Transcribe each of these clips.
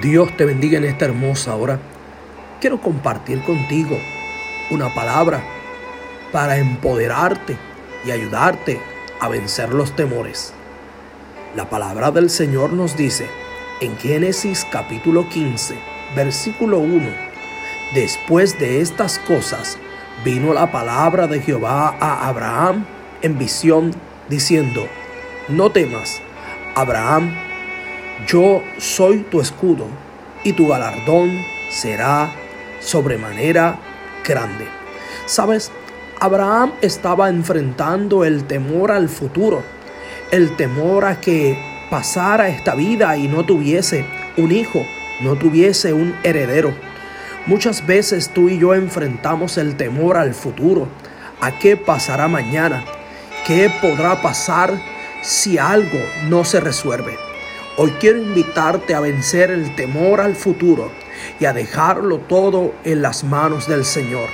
Dios te bendiga en esta hermosa hora. Quiero compartir contigo una palabra para empoderarte y ayudarte a vencer los temores. La palabra del Señor nos dice en Génesis capítulo 15, versículo 1, después de estas cosas vino la palabra de Jehová a Abraham en visión diciendo, no temas, Abraham, yo soy tu escudo y tu galardón será sobremanera grande. Sabes, Abraham estaba enfrentando el temor al futuro, el temor a que pasara esta vida y no tuviese un hijo, no tuviese un heredero. Muchas veces tú y yo enfrentamos el temor al futuro, a qué pasará mañana, qué podrá pasar si algo no se resuelve. Hoy quiero invitarte a vencer el temor al futuro y a dejarlo todo en las manos del Señor.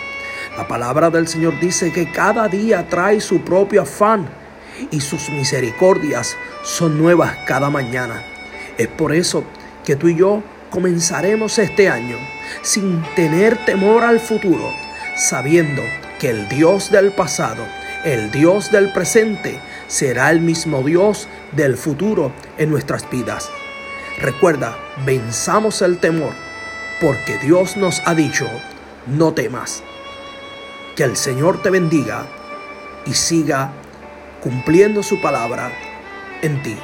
La palabra del Señor dice que cada día trae su propio afán y sus misericordias son nuevas cada mañana. Es por eso que tú y yo comenzaremos este año sin tener temor al futuro, sabiendo que el Dios del pasado, el Dios del presente, será el mismo Dios del futuro en nuestras vidas. Recuerda, venzamos el temor, porque Dios nos ha dicho, no temas. Que el Señor te bendiga y siga cumpliendo su palabra en ti.